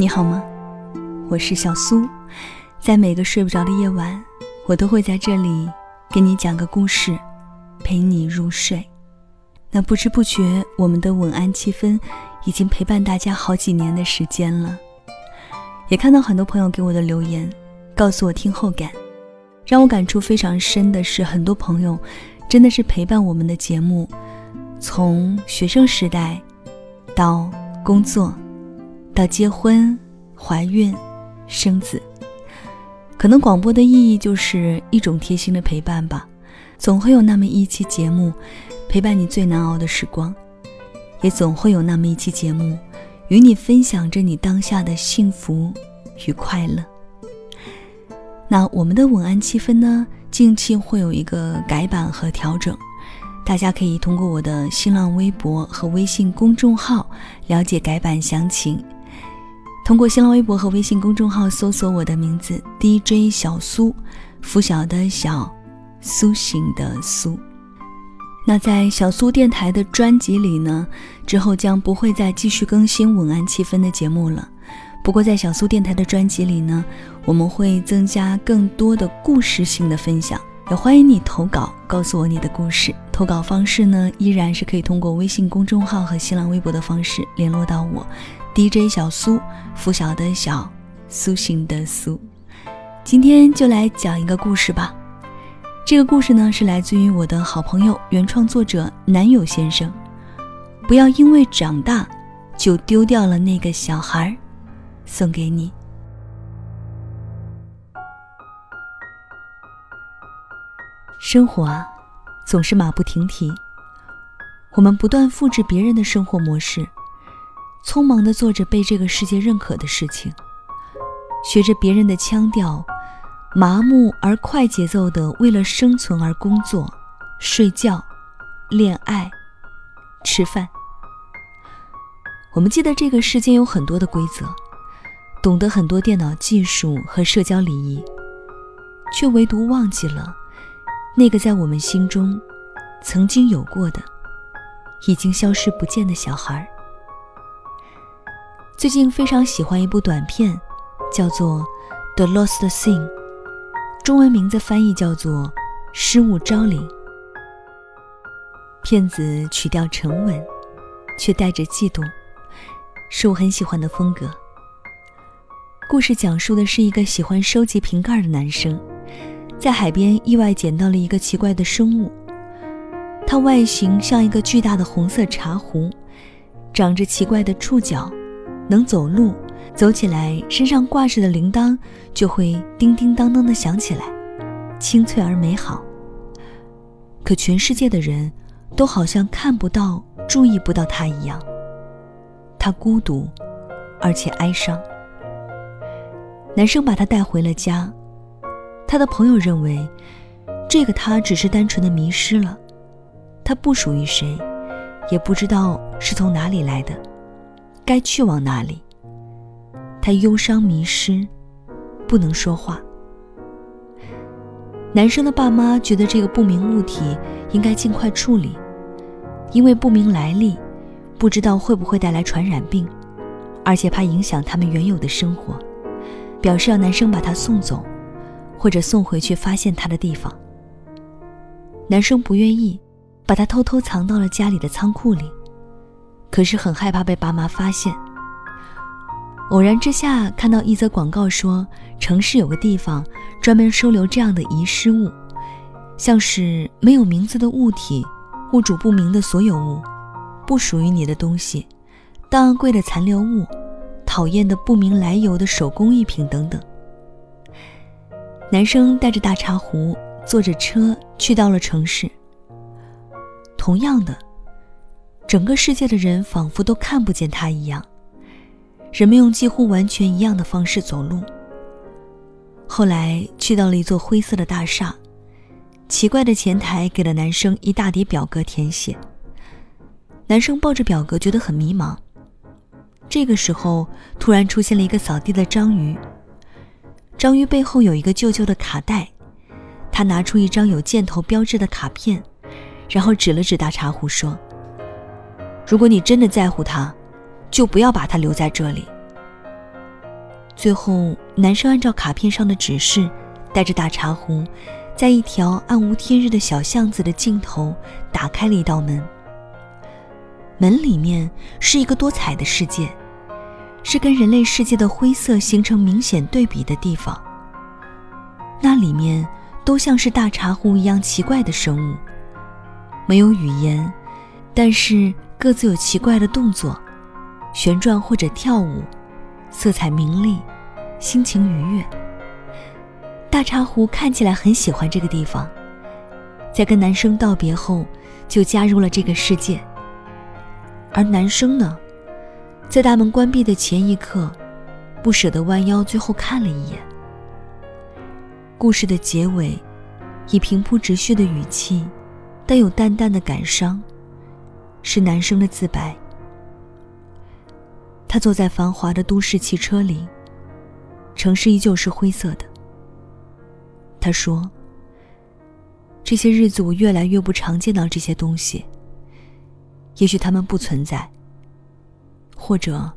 你好吗？我是小苏，在每个睡不着的夜晚，我都会在这里给你讲个故事，陪你入睡。那不知不觉，我们的晚安气氛已经陪伴大家好几年的时间了。也看到很多朋友给我的留言，告诉我听后感，让我感触非常深的是，很多朋友真的是陪伴我们的节目，从学生时代到工作，到结婚、怀孕、生子，可能广播的意义就是一种贴心的陪伴吧。总会有那么一期节目。陪伴你最难熬的时光，也总会有那么一期节目，与你分享着你当下的幸福与快乐。那我们的晚安七分呢？近期会有一个改版和调整，大家可以通过我的新浪微博和微信公众号了解改版详情。通过新浪微博和微信公众号搜索我的名字 DJ 小苏，拂晓的小，苏醒的苏。那在小苏电台的专辑里呢，之后将不会再继续更新晚安气氛的节目了。不过在小苏电台的专辑里呢，我们会增加更多的故事性的分享，也欢迎你投稿，告诉我你的故事。投稿方式呢，依然是可以通过微信公众号和新浪微博的方式联络到我，DJ 小苏，拂晓的小，苏醒的苏。今天就来讲一个故事吧。这个故事呢，是来自于我的好朋友、原创作者男友先生。不要因为长大，就丢掉了那个小孩送给你。生活啊，总是马不停蹄。我们不断复制别人的生活模式，匆忙的做着被这个世界认可的事情，学着别人的腔调。麻木而快节奏的，为了生存而工作、睡觉、恋爱、吃饭。我们记得这个世间有很多的规则，懂得很多电脑技术和社交礼仪，却唯独忘记了那个在我们心中曾经有过的、已经消失不见的小孩。最近非常喜欢一部短片，叫做《The Lost Thing》。中文名字翻译叫做《失物招领》。片子曲调沉稳，却带着悸动，是我很喜欢的风格。故事讲述的是一个喜欢收集瓶盖的男生，在海边意外捡到了一个奇怪的生物。它外形像一个巨大的红色茶壶，长着奇怪的触角，能走路。走起来，身上挂着的铃铛就会叮叮当当的响起来，清脆而美好。可全世界的人都好像看不到、注意不到他一样。他孤独，而且哀伤。男生把他带回了家，他的朋友认为，这个他只是单纯的迷失了，他不属于谁，也不知道是从哪里来的，该去往哪里。他忧伤迷失，不能说话。男生的爸妈觉得这个不明物体应该尽快处理，因为不明来历，不知道会不会带来传染病，而且怕影响他们原有的生活，表示要男生把他送走，或者送回去发现他的地方。男生不愿意，把他偷偷藏到了家里的仓库里，可是很害怕被爸妈发现。偶然之下看到一则广告，说城市有个地方专门收留这样的遗失物，像是没有名字的物体、物主不明的所有物、不属于你的东西、档案柜的残留物、讨厌的不明来由的手工艺品等等。男生带着大茶壶，坐着车去到了城市。同样的，整个世界的人仿佛都看不见他一样。人们用几乎完全一样的方式走路。后来去到了一座灰色的大厦，奇怪的前台给了男生一大叠表格填写。男生抱着表格觉得很迷茫。这个时候，突然出现了一个扫地的章鱼。章鱼背后有一个旧旧的卡带，他拿出一张有箭头标志的卡片，然后指了指大茶壶说：“如果你真的在乎他。”就不要把他留在这里。最后，男生按照卡片上的指示，带着大茶壶，在一条暗无天日的小巷子的尽头打开了一道门。门里面是一个多彩的世界，是跟人类世界的灰色形成明显对比的地方。那里面都像是大茶壶一样奇怪的生物，没有语言，但是各自有奇怪的动作，旋转或者跳舞，色彩明丽，心情愉悦。大茶壶看起来很喜欢这个地方，在跟男生道别后，就加入了这个世界。而男生呢，在大门关闭的前一刻，不舍得弯腰，最后看了一眼。故事的结尾，以平铺直叙的语气，带有淡淡的感伤，是男生的自白。他坐在繁华的都市汽车里，城市依旧是灰色的。他说：“这些日子，我越来越不常见到这些东西。”也许他们不存在，或者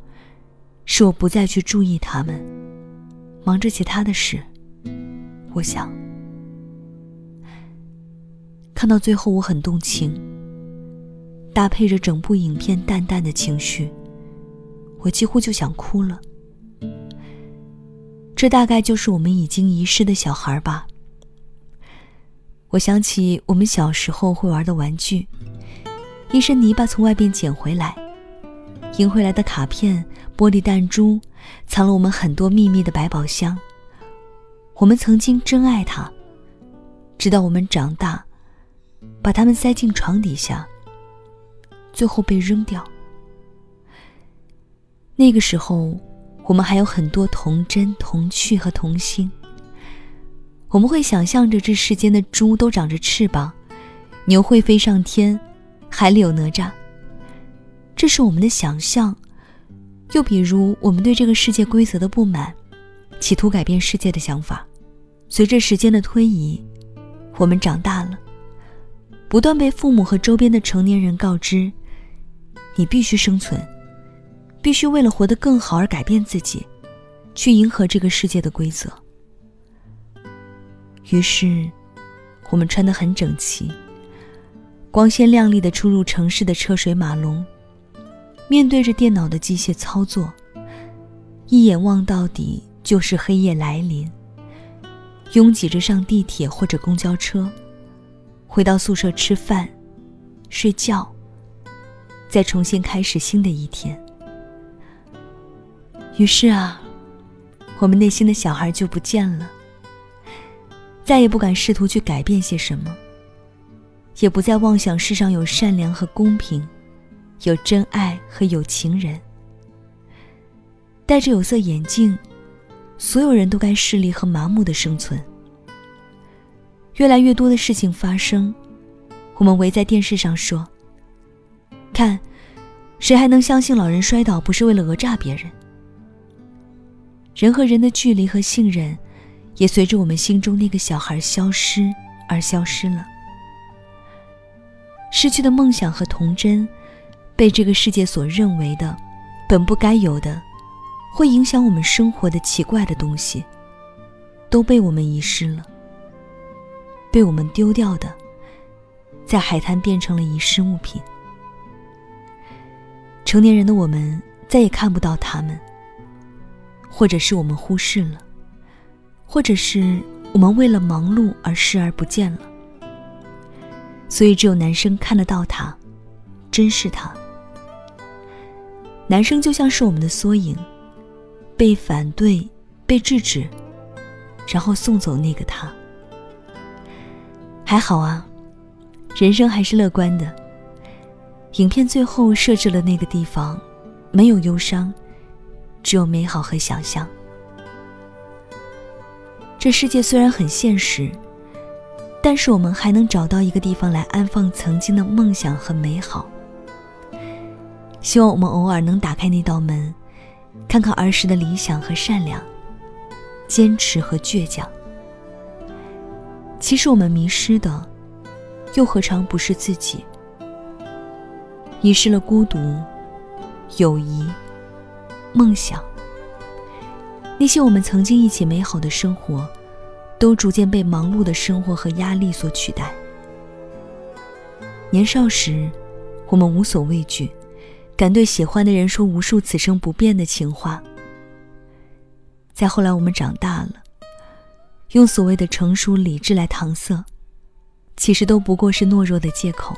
是我不再去注意他们，忙着其他的事。我想，看到最后我很动情，搭配着整部影片淡淡的情绪，我几乎就想哭了。这大概就是我们已经遗失的小孩吧。我想起我们小时候会玩的玩具。一身泥巴从外边捡回来，赢回来的卡片、玻璃弹珠，藏了我们很多秘密的百宝箱。我们曾经真爱它，直到我们长大，把它们塞进床底下，最后被扔掉。那个时候，我们还有很多童真、童趣和童心。我们会想象着这世间的猪都长着翅膀，牛会飞上天。海里有哪吒，这是我们的想象。又比如，我们对这个世界规则的不满，企图改变世界的想法。随着时间的推移，我们长大了，不断被父母和周边的成年人告知：你必须生存，必须为了活得更好而改变自己，去迎合这个世界的规则。于是，我们穿得很整齐。光鲜亮丽的出入城市的车水马龙，面对着电脑的机械操作，一眼望到底就是黑夜来临。拥挤着上地铁或者公交车，回到宿舍吃饭、睡觉，再重新开始新的一天。于是啊，我们内心的小孩就不见了，再也不敢试图去改变些什么。也不再妄想世上有善良和公平，有真爱和有情人。戴着有色眼镜，所有人都该势利和麻木的生存。越来越多的事情发生，我们围在电视上说：“看，谁还能相信老人摔倒不是为了讹诈别人？”人和人的距离和信任，也随着我们心中那个小孩消失而消失了。失去的梦想和童真，被这个世界所认为的本不该有的，会影响我们生活的奇怪的东西，都被我们遗失了。被我们丢掉的，在海滩变成了遗失物品。成年人的我们再也看不到他们，或者是我们忽视了，或者是我们为了忙碌而视而不见了。所以，只有男生看得到他，珍视他。男生就像是我们的缩影，被反对、被制止，然后送走那个他。还好啊，人生还是乐观的。影片最后设置了那个地方，没有忧伤，只有美好和想象。这世界虽然很现实。但是我们还能找到一个地方来安放曾经的梦想和美好。希望我们偶尔能打开那道门，看看儿时的理想和善良，坚持和倔强。其实我们迷失的，又何尝不是自己？遗失了孤独、友谊、梦想，那些我们曾经一起美好的生活，都逐渐被忙碌的生活和压力所取代。年少时，我们无所畏惧，敢对喜欢的人说无数此生不变的情话。再后来，我们长大了，用所谓的成熟理智来搪塞，其实都不过是懦弱的借口。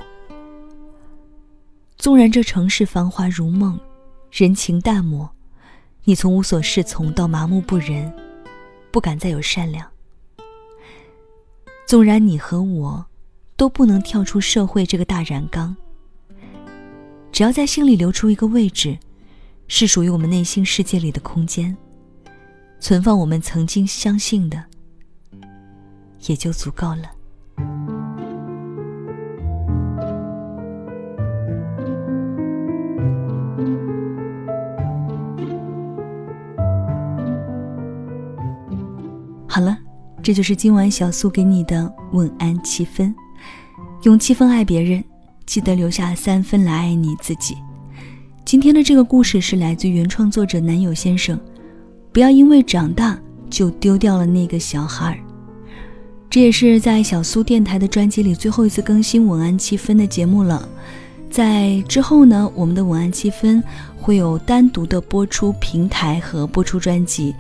纵然这城市繁华如梦，人情淡漠，你从无所适从到麻木不仁，不敢再有善良。纵然你和我，都不能跳出社会这个大染缸，只要在心里留出一个位置，是属于我们内心世界里的空间，存放我们曾经相信的，也就足够了。这就是今晚小苏给你的晚安七分。用七分爱别人，记得留下三分来爱你自己。今天的这个故事是来自原创作者男友先生。不要因为长大就丢掉了那个小孩儿。这也是在小苏电台的专辑里最后一次更新晚安七分的节目了。在之后呢，我们的晚安七分会有单独的播出平台和播出专辑。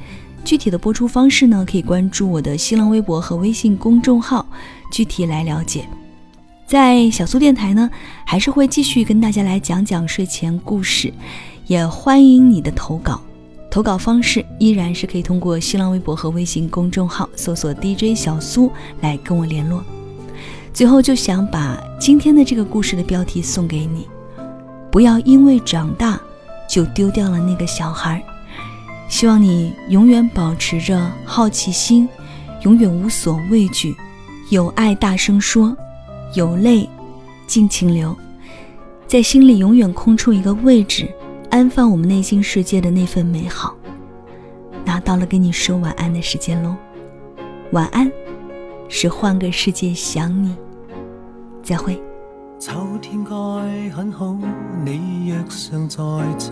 具体的播出方式呢，可以关注我的新浪微博和微信公众号，具体来了解。在小苏电台呢，还是会继续跟大家来讲讲睡前故事，也欢迎你的投稿。投稿方式依然是可以通过新浪微博和微信公众号搜索 DJ 小苏来跟我联络。最后就想把今天的这个故事的标题送给你：不要因为长大就丢掉了那个小孩。希望你永远保持着好奇心，永远无所畏惧，有爱大声说，有泪尽情流，在心里永远空出一个位置，安放我们内心世界的那份美好。那到了跟你说晚安的时间喽，晚安，是换个世界想你，再会。秋天该很好，你若尚在场。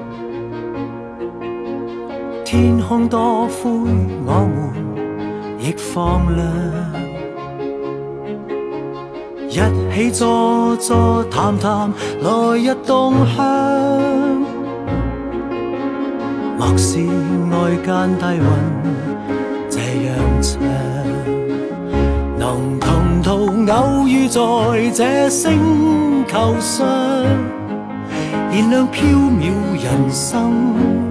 天空多灰，我们亦放亮。一起坐坐谈谈来日动向。莫视外间低温这样唱，能同途偶遇在这星球上，燃亮飘渺人生。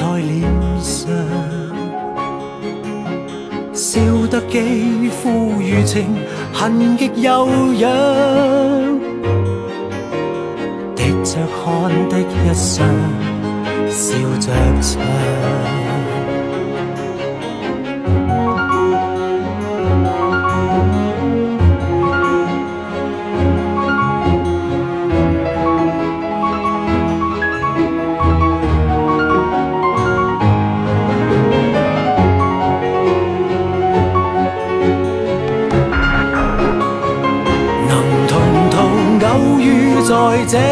在脸上，笑得肌肤如情，痕极悠扬，滴着汗的一双，笑着唱。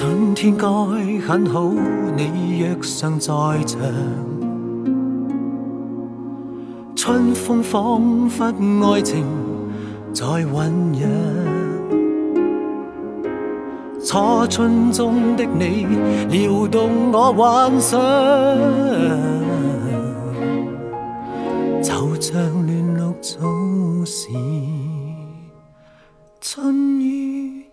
春天该很好，你若尚在场。春风仿佛爱情在酝酿，初春中的你撩动我幻想，就像嫩绿早时春雨。